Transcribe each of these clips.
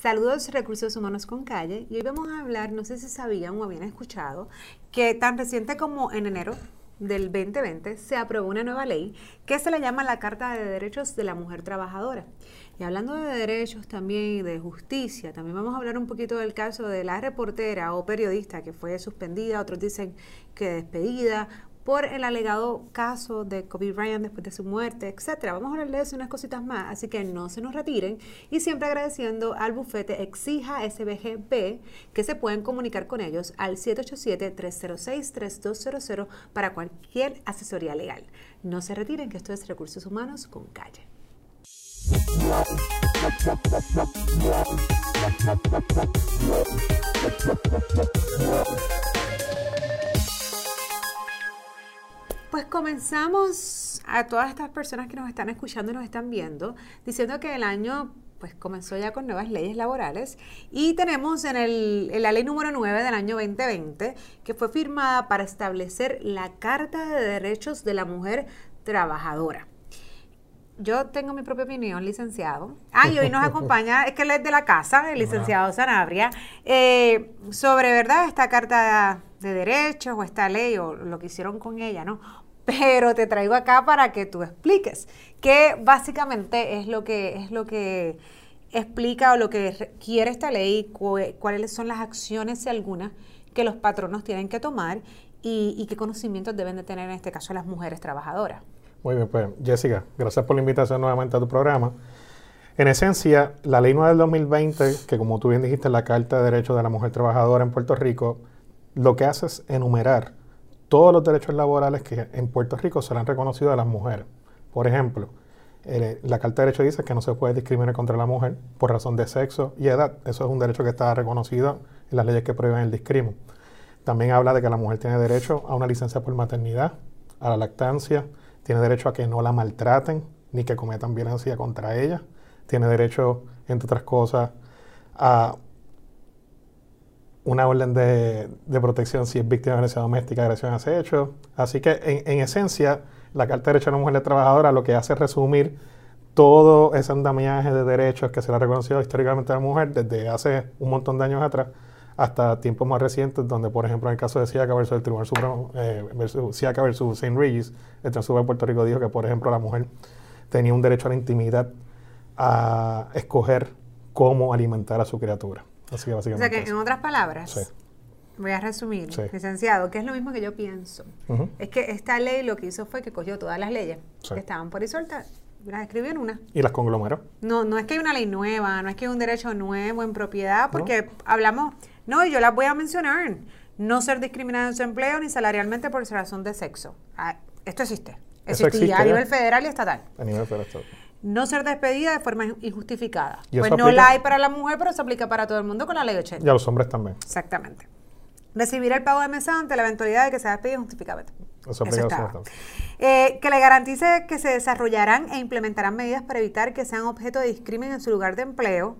Saludos Recursos Humanos con Calle y hoy vamos a hablar, no sé si sabían o habían escuchado, que tan reciente como en enero del 2020 se aprobó una nueva ley que se le llama la Carta de Derechos de la Mujer Trabajadora. Y hablando de derechos también y de justicia, también vamos a hablar un poquito del caso de la reportera o periodista que fue suspendida, otros dicen que despedida por el alegado caso de Kobe Bryant después de su muerte, etcétera. Vamos a hablar de unas cositas más, así que no se nos retiren y siempre agradeciendo al bufete Exija SBGB que se pueden comunicar con ellos al 787-306-3200 para cualquier asesoría legal. No se retiren que esto es Recursos Humanos con Calle. Pues comenzamos a todas estas personas que nos están escuchando y nos están viendo, diciendo que el año pues comenzó ya con nuevas leyes laborales y tenemos en, el, en la ley número 9 del año 2020 que fue firmada para establecer la Carta de Derechos de la Mujer Trabajadora yo tengo mi propia opinión, licenciado. Ah, y hoy nos acompaña, es que él es de la casa, el licenciado Sanabria, eh, sobre, ¿verdad?, esta carta de derechos o esta ley o lo que hicieron con ella, ¿no? Pero te traigo acá para que tú expliques qué básicamente es lo que, es lo que explica o lo que quiere esta ley, cuáles son las acciones, y algunas, que los patronos tienen que tomar y, qué conocimientos deben de tener en este caso las mujeres trabajadoras. Muy bien, pues Jessica, gracias por la invitación nuevamente a tu programa. En esencia, la Ley 9 del 2020, que como tú bien dijiste, la Carta de Derechos de la Mujer Trabajadora en Puerto Rico, lo que hace es enumerar todos los derechos laborales que en Puerto Rico serán reconocidos a las mujeres. Por ejemplo, la Carta de Derechos dice que no se puede discriminar contra la mujer por razón de sexo y edad. Eso es un derecho que está reconocido en las leyes que prohíben el discrimen. También habla de que la mujer tiene derecho a una licencia por maternidad, a la lactancia, tiene derecho a que no la maltraten ni que cometan violencia contra ella. Tiene derecho, entre otras cosas, a una orden de, protección si es víctima de violencia doméstica, agresión hace hecho. Así que, en, esencia, la Carta de Derechos de la Mujer Trabajadora lo que hace es resumir todo ese andamiaje de derechos que se le ha reconocido históricamente a la mujer desde hace un montón de años atrás hasta tiempos más recientes, donde, por ejemplo, en el caso de Siaca versus el Tribunal Supremo, eh, versus Siaca versus St. Regis, el Tribunal de Puerto Rico dijo que, por ejemplo, la mujer tenía un derecho a la intimidad a escoger cómo alimentar a su criatura. Así que básicamente. O sea que, en otras palabras, voy a resumir, licenciado, que es lo mismo que yo pienso. Es que esta ley lo que hizo fue que cogió todas las leyes que estaban por ahí sueltas las escribió en una. ¿Y las conglomeró? No, no es que hay una ley nueva, no es que hay un derecho nuevo en propiedad, porque hablamos no, y yo las voy a mencionar. No ser discriminado en su empleo ni salarialmente por razón de sexo. Ah, esto existe. Existe a nivel federal y estatal. A nivel federal. No ser despedida de forma injustificada. Pues no la hay para la mujer, pero se aplica para todo el mundo con la ley 80. Y a los hombres también. Exactamente. Recibir el pago de mesa ante la eventualidad de que sea despedido injustificadamente. Eso, Eso eh, que le garantice que se desarrollarán e implementarán medidas para evitar que sean objeto de discriminación en su lugar de empleo,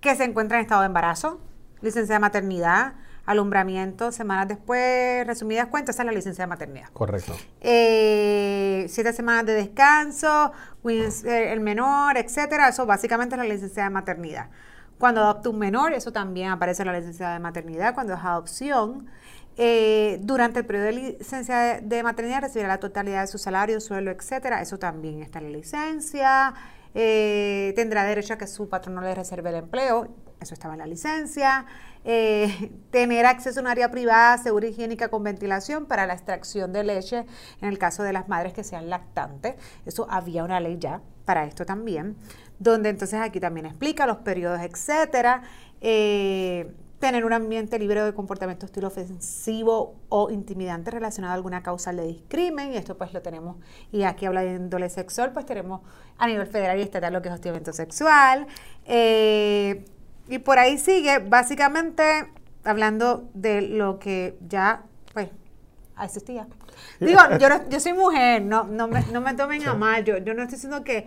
que se encuentra en estado de embarazo, licencia de maternidad, alumbramiento, semanas después, resumidas cuentas, esa es la licencia de maternidad. Correcto. Eh, siete semanas de descanso, eh, el menor, etcétera, eso básicamente es la licencia de maternidad. Cuando adopta un menor, eso también aparece en la licencia de maternidad, cuando es adopción. Eh, durante el periodo de licencia de, maternidad recibirá la totalidad de su salario, sueldo, etcétera, eso también está en la licencia. tendrá derecho a que su patrón no le reserve el empleo, eso estaba en la licencia, eh, tener acceso a un área privada, segura, higiénica, con ventilación para la extracción de leche en el caso de las madres que sean lactantes. Eso había una ley ya para esto también, donde entonces aquí también explica los periodos, etcétera. Eh, tener un ambiente libre de comportamiento estilo ofensivo o intimidante relacionado a alguna causa de discrimen, y esto pues lo tenemos, y aquí habla de índole sexual, pues tenemos a nivel federal y estatal lo que es hostigamiento sexual, eh, y por ahí sigue, básicamente hablando de lo que ya, pues, existía. Digo, yo, yo soy mujer, no, no, me, no me tomen a mal, yo, yo no estoy diciendo que,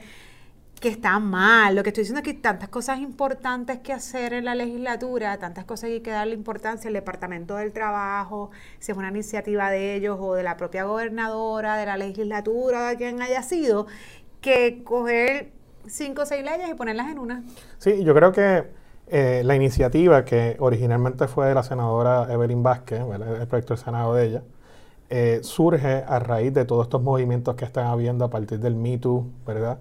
que está mal, lo que estoy diciendo es que hay tantas cosas importantes que hacer en la legislatura, tantas cosas que hay que darle importancia. Al Departamento del Trabajo, si es una iniciativa de ellos o de la propia gobernadora, de la legislatura, de quien haya sido, que coger cinco o seis leyes y ponerlas en una. Sí, yo creo que eh, la iniciativa que originalmente fue de la senadora Evelyn Vázquez, el proyecto del Senado de ella, eh, surge a raíz de todos estos movimientos que están habiendo a partir del Me Too, ¿verdad?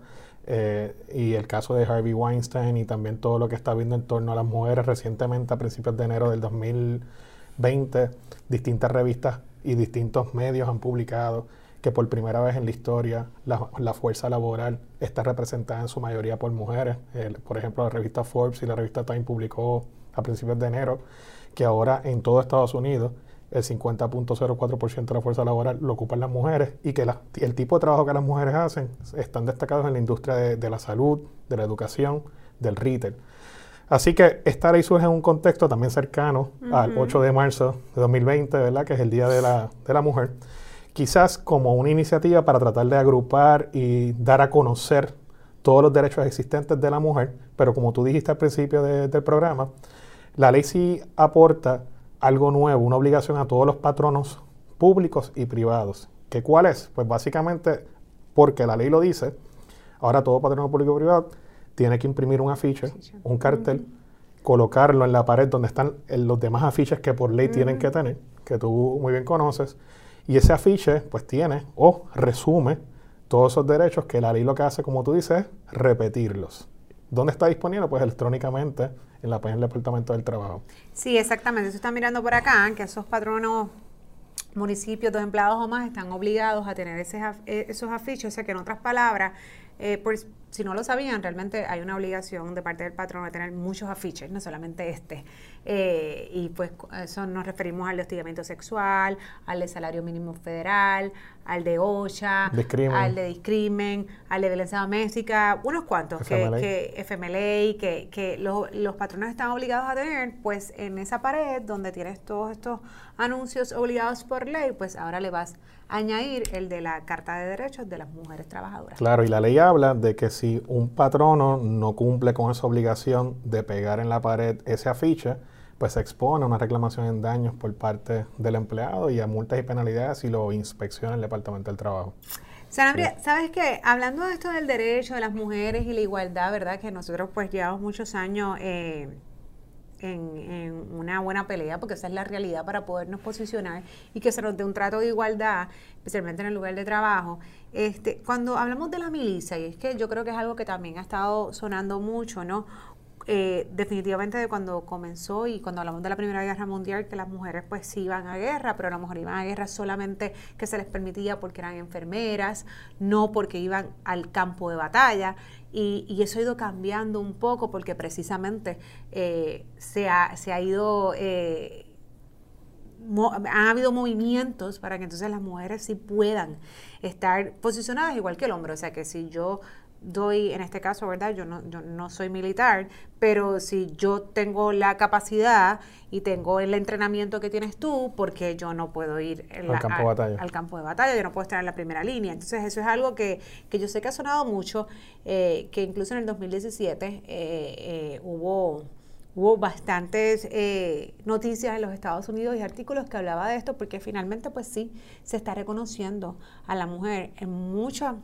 Eh, y el caso de Harvey Weinstein y también todo lo que está viendo en torno a las mujeres recientemente a principios de enero del 2020, distintas revistas y distintos medios han publicado que por primera vez en la historia la, fuerza laboral está representada en su mayoría por mujeres. por ejemplo, la revista Forbes y la revista Time publicó a principios de enero que ahora en todo Estados Unidos el 50.04% de la fuerza laboral lo ocupan las mujeres y que el tipo de trabajo que las mujeres hacen están destacados en la industria de, la salud, de la educación, del retail. Así que esta ley surge en un contexto también cercano al 8 de marzo de 2020, ¿verdad? que es el Día de la, de la Mujer quizás como una iniciativa para tratar de agrupar y dar a conocer todos los derechos existentes de la mujer, pero como tú dijiste al principio del programa, la ley sí aporta algo nuevo, una obligación a todos los patronos públicos y privados. ¿Qué cuál es? Pues básicamente, porque la ley lo dice, ahora todo patrono público y privado tiene que imprimir un afiche, un cartel, colocarlo en la pared donde están los demás afiches que por ley tienen que tener, que tú muy bien conoces, y ese afiche pues tiene o resume todos esos derechos que la ley lo que hace, como tú dices, es repetirlos. ¿Dónde está disponible? Pues electrónicamente en la página del Departamento del Trabajo. Sí, exactamente. Se está mirando por acá que esos patronos municipios, dos empleados o más están obligados a tener eh, esos afiches, o sea que en otras palabras, eh, pues, si no lo sabían, realmente hay una obligación de parte del patrón de tener muchos afiches, no solamente este. Eh, y pues eso nos referimos al de hostigamiento sexual, al de salario mínimo federal, al de OSHA, al de discrimen, al de violencia doméstica, unos cuantos FMLA. que, que FMLA, que, que los, los patrones están obligados a tener, pues en esa pared donde tienes todos estos anuncios obligados por ley, pues ahora le vas a añadir el de la Carta de Derechos de las Mujeres Trabajadoras. Claro, y la ley habla de que si un patrono no cumple con esa obligación de pegar en la pared ese afiche, pues se expone a una reclamación en daños por parte del empleado y a multas y penalidades si lo inspecciona el Departamento del Trabajo. Sanabria, ¿sabes qué? Hablando de esto del derecho de las mujeres y la igualdad, ¿verdad? Que nosotros pues llevamos muchos años eh, en, una buena pelea, porque esa es la realidad para podernos posicionar y que se nos dé un trato de igualdad, especialmente en el lugar de trabajo. Este, cuando hablamos de la milicia, y es que yo creo que es algo que también ha estado sonando mucho, ¿no? Eh, definitivamente de cuando comenzó y cuando hablamos de la Primera Guerra Mundial, que las mujeres pues sí iban a guerra, pero a lo mejor iban a guerra solamente que se les permitía porque eran enfermeras, no porque iban al campo de batalla. Y, eso ha ido cambiando un poco porque precisamente eh, se, ha, se, ha, ido... Eh, han habido movimientos para que entonces las mujeres sí puedan estar posicionadas igual que el hombre. O sea que si yo doy, en este caso, ¿verdad? Yo no, yo no soy militar, pero si yo tengo la capacidad y tengo el entrenamiento que tienes tú, porque yo no puedo ir al, campo de batalla. al campo de batalla, yo no puedo estar en la primera línea. Entonces, eso es algo que, que yo sé que ha sonado mucho, eh, que incluso en el 2017 eh, eh, hubo hubo bastantes noticias en los Estados Unidos y artículos que hablaba de esto porque finalmente pues sí se está reconociendo a la mujer en muchas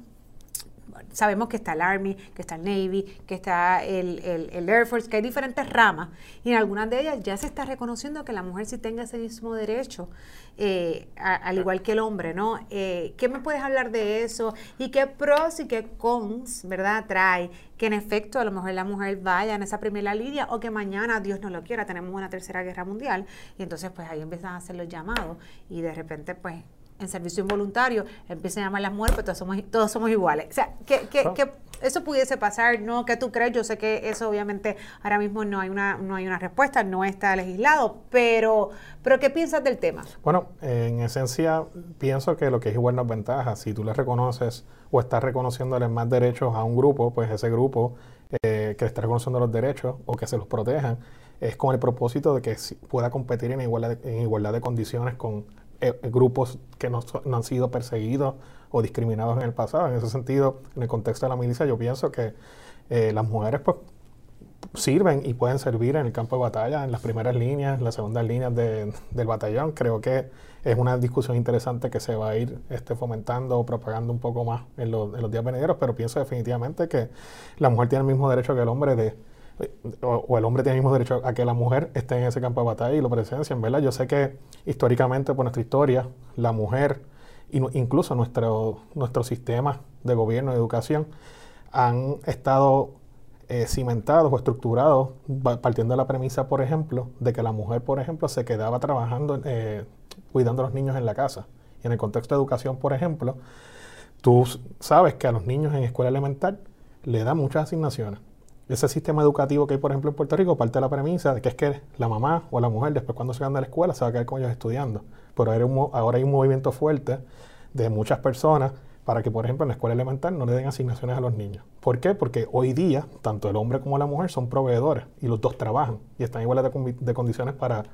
sabemos que está el Army, que está el Navy, que está el, Air Force, que hay diferentes ramas, y en algunas de ellas ya se está reconociendo que la mujer sí tenga ese mismo derecho, eh, al igual que el hombre, ¿no? Eh, ¿Qué me puedes hablar de eso? ¿Y qué pros y qué cons, verdad, trae que en efecto a lo mejor la mujer vaya en esa primera línea o que mañana, Dios no lo quiera, tenemos una tercera guerra mundial, y entonces pues ahí empiezan a hacer los llamados, y de repente pues en servicio involuntario, empiezan a llamar las mujeres, pero todos somos, todos somos iguales. O sea, que, que, eso pudiese pasar, ¿no? ¿Qué tú crees? Yo sé que eso obviamente ahora mismo no hay una, no hay una respuesta, no está legislado, pero, pero ¿qué piensas del tema? Bueno, en esencia pienso que lo que es igual no es ventaja. Si tú le reconoces o estás reconociéndole más derechos a un grupo, pues ese grupo eh, que está reconociendo los derechos o que se los protejan, es con el propósito de que pueda competir en igualdad en igualdad de condiciones con eh, grupos que no, han sido perseguidos o discriminados en el pasado. En ese sentido, en el contexto de la milicia, yo pienso que eh, las mujeres pues, sirven y pueden servir en el campo de batalla, en las primeras líneas, en las segundas líneas de- del batallón. Creo que es una discusión interesante que se va a ir este, fomentando o propagando un poco más en, los- en los días venideros, pero pienso definitivamente que la mujer tiene el mismo derecho que el hombre de o, el hombre tiene el mismo derecho a que la mujer esté en ese campo de batalla y lo presencien, ¿verdad? Yo sé que históricamente por nuestra historia, la mujer, incluso nuestro, nuestro sistema de gobierno y educación, han estado eh, cimentados o estructurados partiendo de la premisa, por ejemplo, de que la mujer, por ejemplo, se quedaba trabajando, eh, cuidando a los niños en la casa. Y en el contexto de educación, por ejemplo, tú sabes que a los niños en escuela elemental le dan muchas asignaciones. Ese sistema educativo que hay, por ejemplo, en Puerto Rico parte de la premisa de que es que la mamá o la mujer, después cuando se van de la escuela, se va a quedar con ellos estudiando. Pero ahora hay un, mo- ahora hay un movimiento fuerte de muchas personas para que, por ejemplo, en la escuela elemental no le den asignaciones a los niños. ¿Por qué? Porque hoy día, tanto el hombre como la mujer son proveedores y los dos trabajan y están iguales de, condiciones para,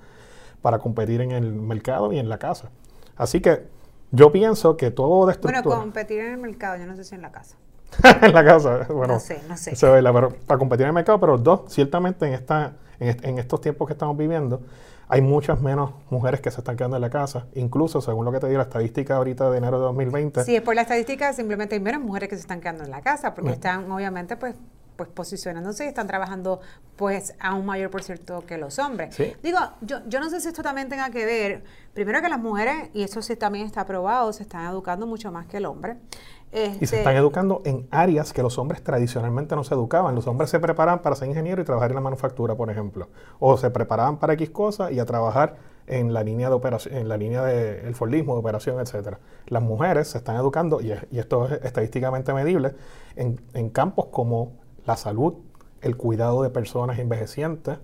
para competir en el mercado y en la casa. Así que yo pienso que todo de Bueno, estructura... competir en el mercado, yo no sé si en la casa. en la casa, bueno, no sé, no sé. eso es la- pero para competir en el mercado, pero dos, ciertamente en, esta, en, en estos tiempos que estamos viviendo, hay muchas menos mujeres que se están quedando en la casa. Incluso, según lo que te dio la estadística ahorita de enero de 2020, Si es por la estadística, simplemente hay menos mujeres que se están quedando en la casa, porque están obviamente pues pues posicionándose y están trabajando pues a un mayor por ciento que los hombres. Sí. Digo, yo, yo no sé si esto también tenga que ver, primero que las mujeres, y eso sí también está probado, se están educando mucho más que el hombre. y se Este, están educando en áreas que los hombres tradicionalmente no se educaban. Los hombres se preparaban para ser ingeniero y trabajar en la manufactura, por ejemplo. O se preparaban para X cosas y a trabajar en la línea de operación, en la línea del Fordismo, de operación, etcétera. Las mujeres se están educando, y, y esto es estadísticamente medible, en, en campos como la salud, el cuidado de personas envejecientes,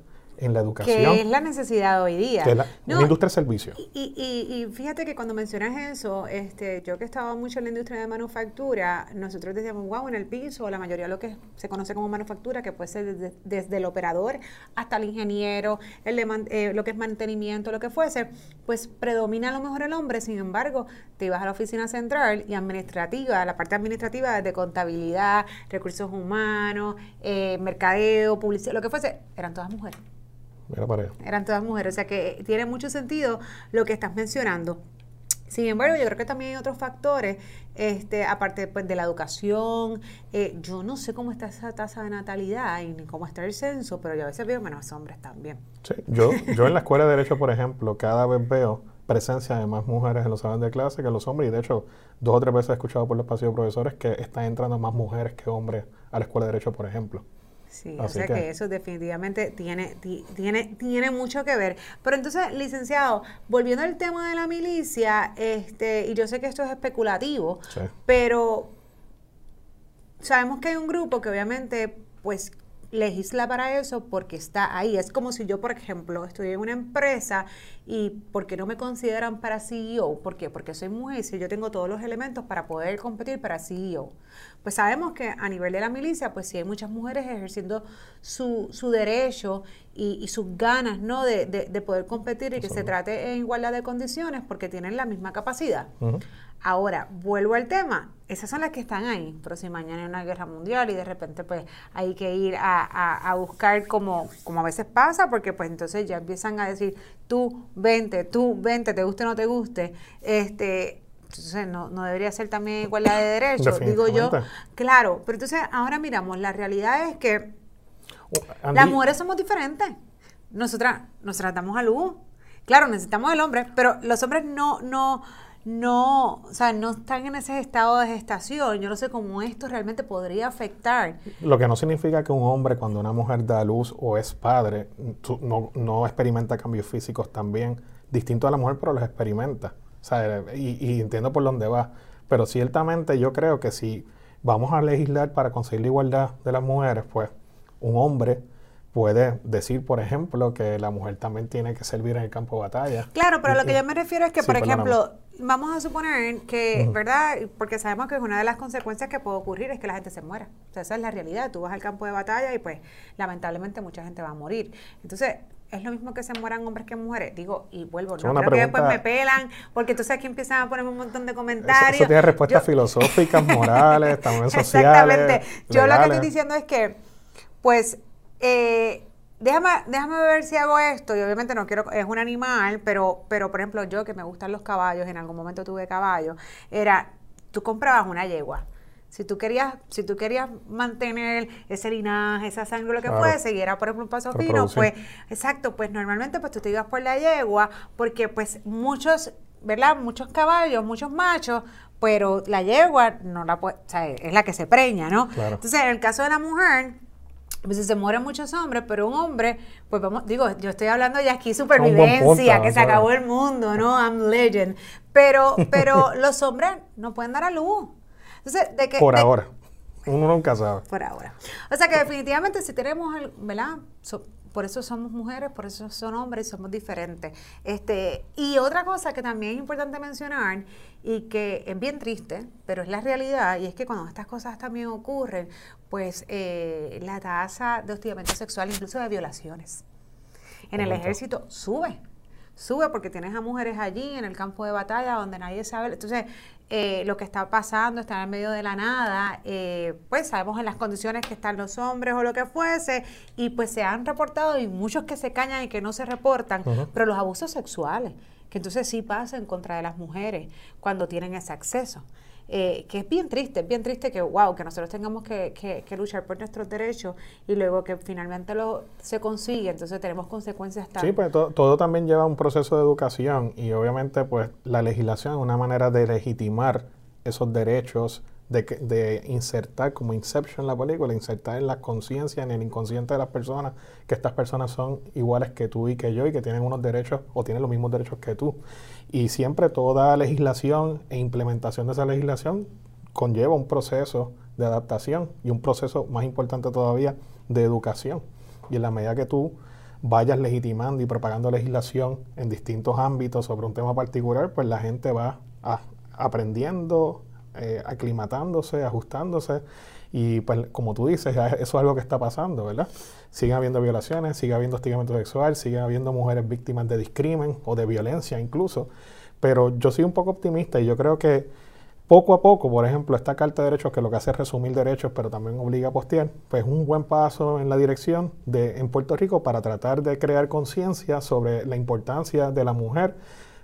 en la educación, que es la necesidad hoy día. que es la, No, una industria de servicio. Y, y- y fíjate que cuando mencionas eso, este, yo que estaba mucho en la industria de manufactura, nosotros decíamos, wow, en el piso, la mayoría de lo que se conoce como manufactura, que puede ser desde, desde el operador hasta el ingeniero, el de man- eh, lo que es mantenimiento, lo que fuese, pues predomina a lo mejor el hombre, sin embargo, te ibas a la oficina central y administrativa, la parte administrativa de contabilidad, recursos humanos, eh, mercadeo, publicidad, lo que fuese, eran todas mujeres Eran todas mujeres, o sea que tiene mucho sentido lo que estás mencionando. Sin embargo, yo creo que también hay otros factores, este, aparte pues, de la educación. eh, yo no sé cómo está esa tasa de natalidad y ni cómo está el censo, pero yo a veces veo menos hombres también. Sí, Yo, yo en la escuela de Derecho, por ejemplo, cada vez veo presencia de más mujeres en los salones de clase que los hombres. Y de hecho, dos o tres veces he escuchado por los pasillos de profesores que están entrando más mujeres que hombres a la escuela de Derecho, por ejemplo. Sí, o sea que, que- eso definitivamente tiene, ti- tiene, tiene mucho que ver. Pero entonces, licenciado, volviendo al tema de la milicia, este, y yo sé que esto es especulativo, Sí. pero sabemos que hay un grupo que obviamente pues legisla para eso porque está ahí. Es como si yo, por ejemplo, estoy en una empresa y ¿por qué no me consideran para CEO? ¿Por qué? Porque soy mujer y si yo tengo todos los elementos para poder competir para CEO. Pues sabemos que a nivel de la milicia, pues sí hay muchas mujeres ejerciendo su, su derecho y, y sus ganas, ¿no? De, de- de poder competir y que se trate en igualdad de condiciones porque tienen la misma capacidad. Ahora, vuelvo al tema. Esas son las que están ahí. Pero si mañana hay una guerra mundial y de repente pues hay que ir a, a- a buscar como, como a veces pasa, porque pues entonces ya empiezan a decir, tú vente, tú vente, te guste o no te guste. Este, entonces no, no debería ser también igualdad de derechos, digo yo. Claro, pero entonces ahora miramos, la realidad es que Uh, las mujeres somos diferentes. Nosotras, nosotras damos a luz. Claro, necesitamos el hombre, pero los hombres no, no, no, o sea, no están en ese estado de gestación. Yo no sé cómo esto realmente podría afectar. Lo que no significa que un hombre cuando una mujer da luz o es padre no, no experimenta cambios físicos también distintos a la mujer, pero los experimenta. O sea, y, y entiendo por dónde va. Pero ciertamente yo creo que si vamos a legislar para conseguir la igualdad de las mujeres, pues un hombre puede decir, por ejemplo, que la mujer también tiene que servir en el campo de batalla. Claro, pero lo que yo me refiero es que, Sí, por ejemplo, vamos a suponer que. ¿verdad? Porque sabemos que una de las consecuencias que puede ocurrir es que la gente se muera. O sea, esa es la realidad. Tú vas al campo de batalla y pues lamentablemente mucha gente va a morir. Entonces, es lo mismo que se mueran hombres que mujeres. Digo, y vuelvo, no creo que después me pelan, porque entonces aquí empiezan a ponerme un montón de comentarios. eso tiene respuestas Yo- filosóficas, morales, también sociales. Exactamente. Yo lo que estoy diciendo es que, pues, Eh, déjame, déjame ver si hago esto, y obviamente no quiero, es un animal, pero, pero por ejemplo, yo que me gustan los caballos, en algún momento tuve caballo, era, tú comprabas una yegua. Si tú querías, si tú querías mantener ese linaje, esa sangre, lo que fuese, y era por ejemplo un paso fino, pues, exacto, pues normalmente pues tú te ibas por la yegua, porque pues muchos, ¿verdad? Muchos caballos, muchos machos, pero la yegua no la puede, o sea, es la que se preña, ¿no? Entonces, en el caso de la mujer, pues se mueren muchos hombres, pero un hombre, pues vamos, digo, yo estoy hablando ya aquí supervivencia, que se acabó el mundo, ¿no? I'm legend. Pero, pero los hombres no pueden dar a luz. Por ahora. Uno nunca sabe. Por ahora. O sea que definitivamente si tenemos, el, ¿verdad? por eso somos mujeres, por eso son hombres somos diferentes. Este, y otra cosa que también es importante mencionar y que es bien triste, pero es la realidad, y es que cuando estas cosas también ocurren, pues eh, la tasa de hostigamiento sexual, incluso de violaciones, en el ejército sube sube porque tienes a mujeres allí en el campo de batalla donde nadie sabe. Entonces, eh, lo que está pasando, está en medio de la nada, eh, pues sabemos en las condiciones que están los hombres o lo que fuese, y pues se han reportado, y muchos que se cañan y que no se reportan, pero los abusos sexuales, que entonces sí pasan en contra de las mujeres cuando tienen ese acceso. Eh, que es bien triste, es bien triste que, wow, que nosotros tengamos que, luchar por nuestros derechos y luego que finalmente lo se consigue, entonces tenemos consecuencias tan... Sí, pues todo, también lleva un proceso de educación y obviamente pues la legislación es una manera de legitimar esos derechos, de, insertar como Inception la película, insertar en la conciencia, en el inconsciente de las personas, que estas personas son iguales que tú y que yo y que tienen unos derechos o tienen los mismos derechos que tú. Y siempre toda legislación e implementación de esa legislación conlleva un proceso de adaptación y un proceso más importante todavía de educación. Y en la medida que tú vayas legitimando y propagando legislación en distintos ámbitos sobre un tema particular, pues la gente va aprendiendo, eh, aclimatándose, ajustándose. Y pues como tú dices, eso es algo que está pasando, ¿verdad? Sigue habiendo violaciones, sigue habiendo hostigamiento sexual, sigue habiendo mujeres víctimas de discrimen o de violencia incluso. Pero yo soy un poco optimista y yo creo que poco a poco, por ejemplo, esta Carta de Derechos que lo que hace es resumir derechos, pero también obliga a postear, pues un buen paso en la dirección de en Puerto Rico para tratar de crear conciencia sobre la importancia de la mujer,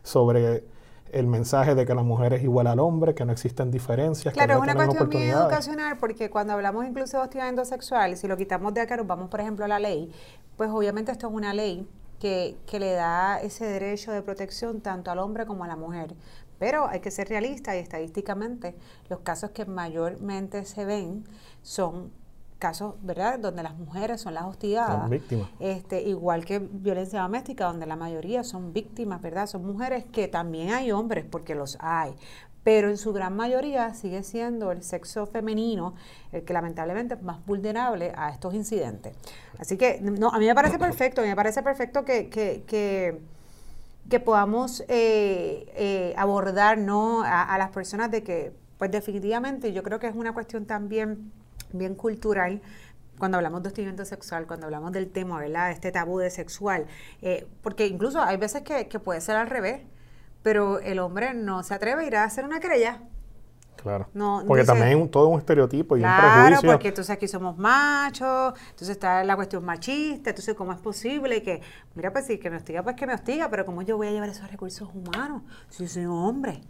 sobre el mensaje de que la mujer es igual al hombre, que no existen diferencias. Claro, es una cuestión muy educacional porque cuando hablamos incluso de hostigamiento sexual, si lo quitamos de acá, nos vamos por ejemplo a la ley, pues obviamente esto es una ley que, que le da ese derecho de protección tanto al hombre como a la mujer. Pero hay que ser realista y estadísticamente los casos que mayormente se ven son casos, ¿verdad?, donde las mujeres son las hostigadas. Son víctimas. Este, igual que violencia doméstica, donde la mayoría son víctimas, ¿verdad? Son mujeres que también hay hombres, porque los hay. Pero en su gran mayoría sigue siendo el sexo femenino el que lamentablemente es más vulnerable a estos incidentes. Así que, no, a mí me parece perfecto, a mí me parece perfecto que, que, que que podamos eh, eh, abordar ¿no? a, a, las personas de que, pues definitivamente, yo creo que es una cuestión también bien cultural cuando hablamos de hostigamiento sexual, cuando hablamos del tema, ¿verdad? Este tabú de sexual. Eh, porque incluso hay veces que, puede ser al revés, pero el hombre no se atreve a ir a hacer una querella. Claro. No, porque también es todo un estereotipo y un prejuicio. Claro, porque entonces aquí somos machos, entonces está la cuestión machista, entonces cómo es posible que, mira, pues si que me hostiga, pues que me hostiga, pero cómo yo voy a llevar esos recursos humanos si soy un hombre.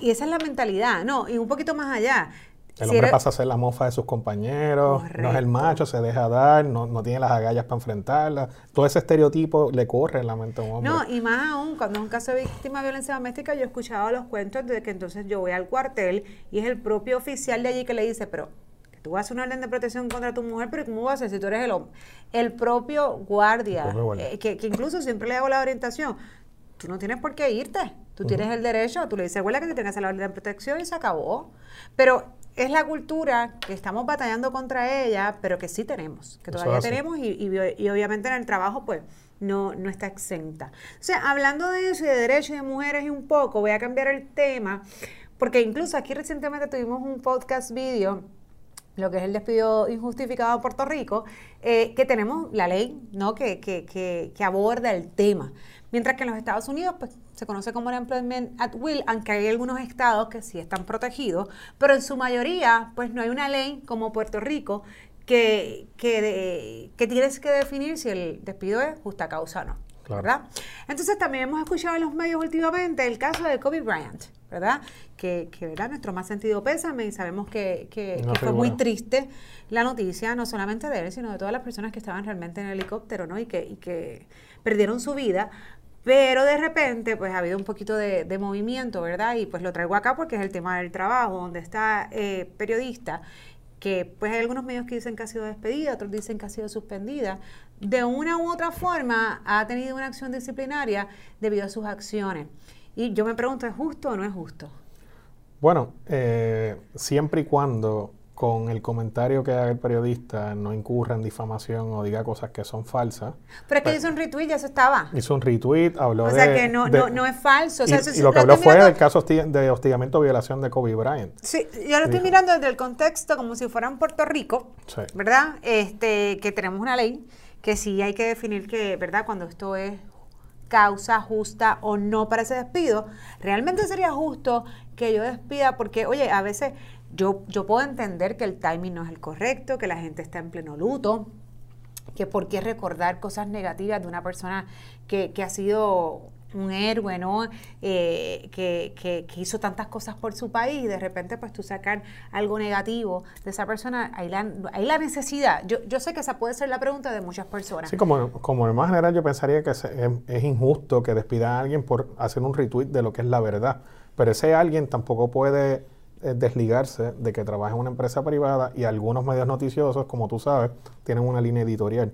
Y, y, esa es la mentalidad, no, y un poquito más allá. El hombre pasa a ser la mofa de sus compañeros, no es el macho, se deja dar, no, no tiene las agallas para enfrentarla. Todo ese estereotipo le corre en la mente a un hombre. No, y más aún, cuando es un caso de víctima de violencia doméstica, yo he escuchado los cuentos de que entonces yo voy al cuartel y es el propio oficial de allí que le dice, pero tú vas a hacer una orden de protección contra tu mujer, pero ¿cómo vas a hacer si tú eres el hombre? El propio guardia, eh, que, que incluso siempre le hago la orientación, tú no tienes por qué irte. Tú tienes el derecho, tú le dices, abuela, que te tienes la orden de protección y se acabó. Pero es la cultura que estamos batallando contra ella, pero que sí tenemos, que todavía tenemos y, y, obviamente en el trabajo pues no, no está exenta. O sea, hablando de eso y de derechos de mujeres y un poco, voy a cambiar el tema, porque incluso aquí recientemente tuvimos un podcast video lo que es el despido injustificado en Puerto Rico, eh, que tenemos la ley ¿no? que, que, que, que aborda el tema. Mientras que en los Estados Unidos pues, se conoce como employment at will, aunque hay algunos estados que sí están protegidos, pero en su mayoría pues no hay una ley como Puerto Rico que, que, que tienes que definir si el despido es justa causa o no. ¿verdad? Entonces también hemos escuchado en los medios últimamente el caso de Kobe Bryant, ¿verdad? Que, que ¿verdad? Nuestro más sentido pésame y sabemos que, que, fue muy triste la noticia, no solamente de él, sino de todas las personas que estaban realmente en el helicóptero, ¿no? Y que, y que perdieron su vida. Pero de repente, pues ha habido un poquito de, de, movimiento, ¿verdad? Y pues lo traigo acá porque es el tema del trabajo, donde está eh, periodista que pues hay algunos medios que dicen que ha sido despedida, otros dicen que ha sido suspendida, de una u otra forma ha tenido una acción disciplinaria debido a sus acciones. Y yo me pregunto, ¿es justo o no es justo? Bueno, eh, siempre y cuando con el comentario que haga el periodista no incurra en difamación o diga cosas que son falsas. Pero es que pues hizo un retweet, ya eso estaba. Hizo un retweet, habló de... O sea que no, no, es falso. y, lo que habló fue del caso de hostigamiento o violación de Kobe Bryant. Sí, yo lo estoy mirando desde el contexto como si fuera en Puerto Rico, ¿verdad? Este, que tenemos una ley que sí hay que definir que, ¿verdad? Cuando esto es causa justa o no para ese despido, realmente sería justo que yo despida porque, oye, a veces yo, yo puedo entender que el timing no es el correcto, que la gente está en pleno luto, que por qué recordar cosas negativas de una persona que, que ha sido un héroe, ¿no? Eh, que, que, hizo tantas cosas por su país y de repente pues tú sacar algo negativo de esa persona, hay la, hay la necesidad. Yo, yo sé que esa puede ser la pregunta de muchas personas. Sí, como, como en más general yo pensaría que es, es, injusto que despida a alguien por hacer un retweet de lo que es la verdad, pero ese alguien tampoco puede desligarse de que trabaja en una empresa privada y algunos medios noticiosos, como tú sabes, tienen una línea editorial.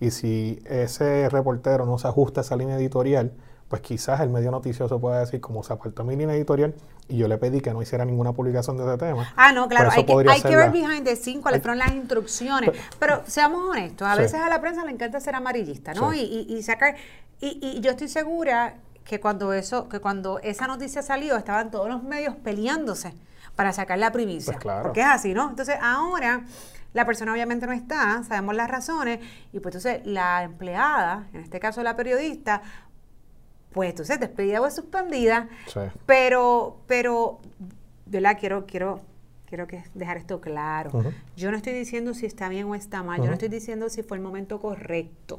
Y si ese reportero no se ajusta a esa línea editorial, pues quizás el medio noticioso pueda decir, como se apartó mi línea editorial y yo le pedí que no hiciera ninguna publicación de ese tema. Ah, no, claro, hay que, hay que, ver behind the scenes cuáles fueron las instrucciones. Pero, seamos honestos, a veces a la prensa le encanta ser amarillista, ¿no? Y, y, y, sacar. Y, y yo estoy segura que cuando eso, que cuando esa noticia salió, estaban todos los medios peleándose para sacar la primicia. Pues claro. Porque es así, ¿no? Entonces, ahora la persona obviamente no está, sabemos las razones, y pues entonces la empleada, en este caso la periodista, pues entonces despedida o suspendida, sí. pero, pero, ¿verdad? Quiero, quiero, quiero que dejar esto claro. Yo no estoy diciendo si está bien o está mal, yo no estoy diciendo si fue el momento correcto.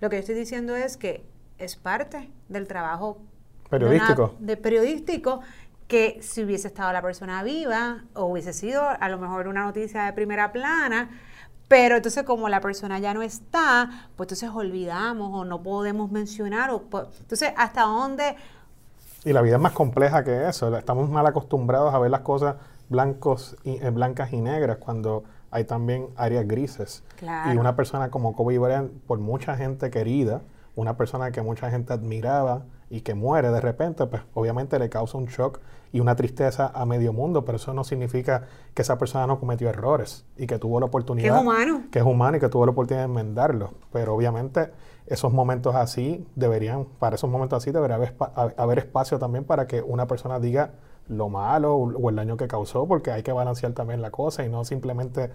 Lo que yo estoy diciendo es que es parte del trabajo periodístico. De, de periodístico que si hubiese estado la persona viva o hubiese sido a lo mejor una noticia de primera plana, pero entonces como la persona ya no está, pues entonces olvidamos o no podemos mencionar, o, entonces hasta dónde... Y la vida es más compleja que eso, estamos mal acostumbrados a ver las cosas blancos y, eh, blancas y negras cuando hay también áreas grises. Claro. Y una persona como Kobe Bryant, por mucha gente querida, una persona que mucha gente admiraba y que muere de repente, pues obviamente le causa un shock y una tristeza a medio mundo, pero eso no significa que esa persona no cometió errores y que tuvo la oportunidad. Que es humano. Que es humano y que tuvo la oportunidad de enmendarlo. Pero obviamente esos momentos así deberían, para esos momentos así debería haber, haber espacio también para que una persona diga lo malo o el daño que causó, porque hay que balancear también la cosa y no simplemente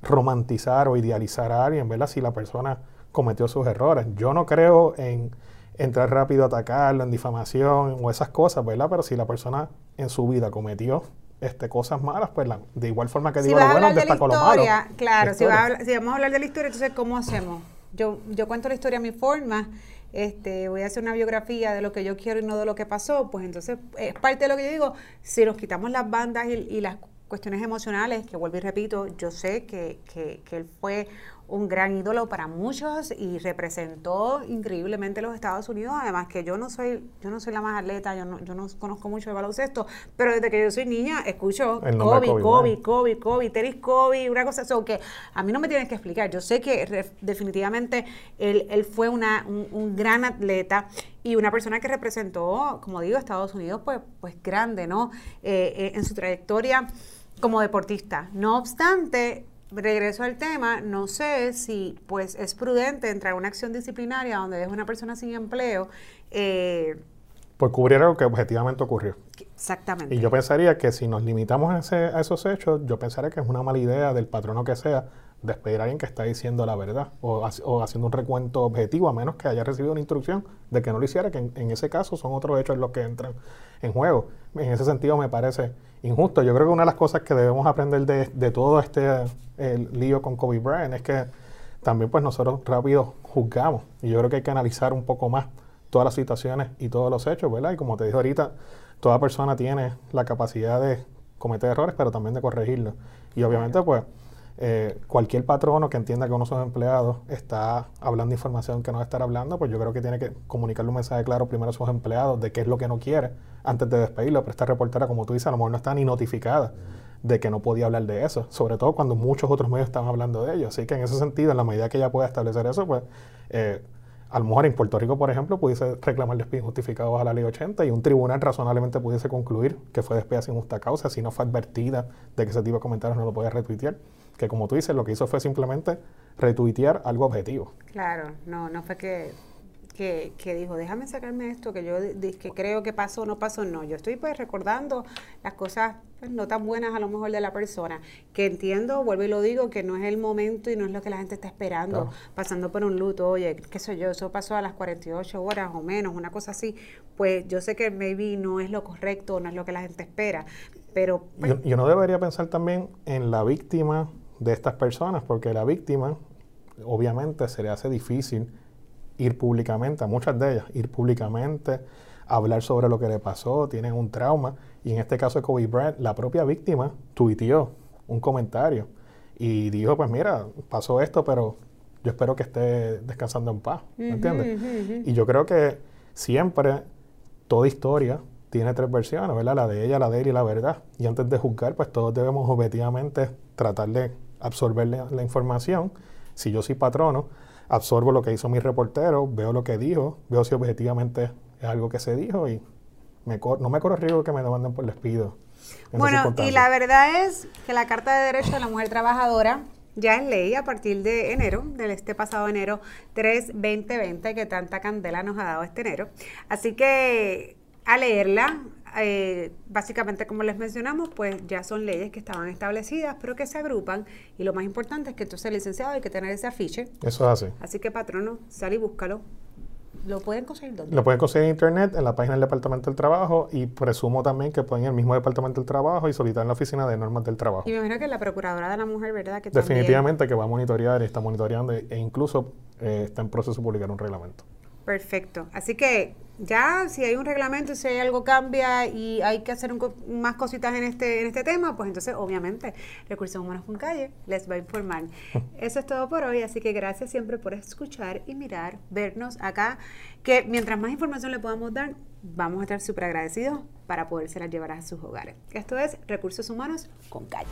romantizar o idealizar a alguien, ¿verdad? Si la persona cometió sus errores. Yo no creo en entrar rápido a atacarlo, en difamación o esas cosas, ¿verdad? Pero si la persona en su vida cometió este, cosas malas, pues de igual forma que digo lo bueno, destaco lo malo. Claro, si, va si, vamos a hablar de la historia, entonces, ¿cómo hacemos? Yo, yo cuento la historia a mi forma, este, voy a hacer una biografía de lo que yo quiero y no de lo que pasó, pues entonces es parte de lo que yo digo, si nos quitamos las bandas y, y las cuestiones emocionales, que vuelvo y repito, yo sé que, que, que él fue un gran ídolo para muchos y representó increíblemente los Estados Unidos. Además que yo no soy, yo no soy la más atleta, yo no, yo no conozco mucho de baloncesto, pero desde que yo soy niña escucho Kobe, Kobe, Kobe, Kobe, Terry Kobe, una cosa así que a mí no me tienes que explicar. Yo sé que definitivamente él, él fue una, un, gran atleta y una persona que representó, como digo, Estados Unidos, pues, pues grande, ¿no? Eh, eh, en su trayectoria como deportista. No obstante, regreso al tema, no sé si pues es prudente entrar a una acción disciplinaria donde deja una persona sin empleo. Eh, por cubrir algo que objetivamente ocurrió. Exactamente. Y yo pensaría que si nos limitamos a, ese, a, esos hechos, yo pensaría que es una mala idea del patrono que sea despedir a alguien que está diciendo la verdad o, haciendo un recuento objetivo, a menos que haya recibido una instrucción de que no lo hiciera, que en, ese caso son otros hechos los que entran en juego. En ese sentido me parece injusto. Yo creo que una de las cosas que debemos aprender de, todo este lío con Kobe Bryant es que también pues nosotros rápido juzgamos y yo creo que hay que analizar un poco más todas las situaciones y todos los hechos, ¿verdad? Y como te dije ahorita, toda persona tiene la capacidad de cometer errores, pero también de corregirlos. Y obviamente pues eh, cualquier patrono que entienda que uno de sus empleados está hablando información que no debe estar hablando, pues yo creo que tiene que comunicarle un mensaje claro primero a sus empleados de qué es lo que no quiere antes de despedirlo. Pero esta reportera, como tú dices, a lo mejor no está ni notificada de que no podía hablar de eso, sobre todo cuando muchos otros medios estaban hablando de ello. Así que en ese sentido, en la medida que ella pueda establecer eso, pues eh, a lo mejor en Puerto Rico, por ejemplo, pudiese reclamar despidos justificados a la ley 80 y un tribunal razonablemente pudiese concluir que fue despedida sin justa causa si no fue advertida de que ese tipo de comentarios no lo podía retuitear que como tú dices, lo que hizo fue simplemente retuitear algo objetivo. Claro, no, no fue que, que, dijo, déjame sacarme esto, que yo que creo que pasó o no pasó, no, yo estoy pues recordando las cosas pues, no tan buenas a lo mejor de la persona, que entiendo, vuelvo y lo digo, que no es el momento y no es lo que la gente está esperando, pasando por un luto, oye, qué sé yo, eso pasó a las 48 horas o menos, una cosa así, pues yo sé que maybe no es lo correcto, no es lo que la gente espera, pero... Pues yo, no debería pensar también en la víctima de estas personas, porque la víctima, obviamente, se le hace difícil ir públicamente, a muchas de ellas, ir públicamente, hablar sobre lo que le pasó, tienen un trauma, y en este caso de Kobe Bryant, la propia víctima tuiteó un comentario y dijo, pues mira, pasó esto, pero yo espero que esté descansando en paz, ¿me entiendes? Y yo creo que siempre, toda historia tiene tres versiones, ¿verdad? La de ella, la de él y la verdad. Y antes de juzgar, pues todos debemos objetivamente tratar de absorber la, información. Si yo soy patrono, absorbo lo que hizo mi reportero, veo lo que dijo, veo si objetivamente es algo que se dijo y me no me corro riesgo que me demanden por despido. Bueno, y la verdad es que la Carta de Derechos de la Mujer Trabajadora ya es ley a partir de enero, del este pasado enero 3 2020, que tanta candela nos ha dado este enero. Así que a leerla, eh, básicamente como les mencionamos, pues ya son leyes que estaban establecidas, pero que se agrupan y lo más importante es que entonces licenciado hay que tener ese afiche. Eso es así. Así que patrono, sal y búscalo. ¿Lo pueden conseguir dónde? Lo pueden conseguir en internet, en la página del Departamento del Trabajo y presumo también que pueden ir al mismo Departamento del Trabajo y solicitar en la Oficina de Normas del Trabajo. Y me imagino que la Procuradora de la Mujer, ¿verdad? Que Definitivamente que va a monitorear y está monitoreando e incluso eh, está en proceso de publicar un reglamento. Perfecto. Así que ya si hay un reglamento, si hay algo cambia y hay que hacer más cositas en este, en este tema, pues entonces obviamente Recursos Humanos con Calle les va a informar. Eso es todo por hoy, así que gracias siempre por escuchar y mirar, vernos acá, que mientras más información le podamos dar, vamos a estar súper agradecidos para poderse llevar a sus hogares. Esto es Recursos Humanos con Calle.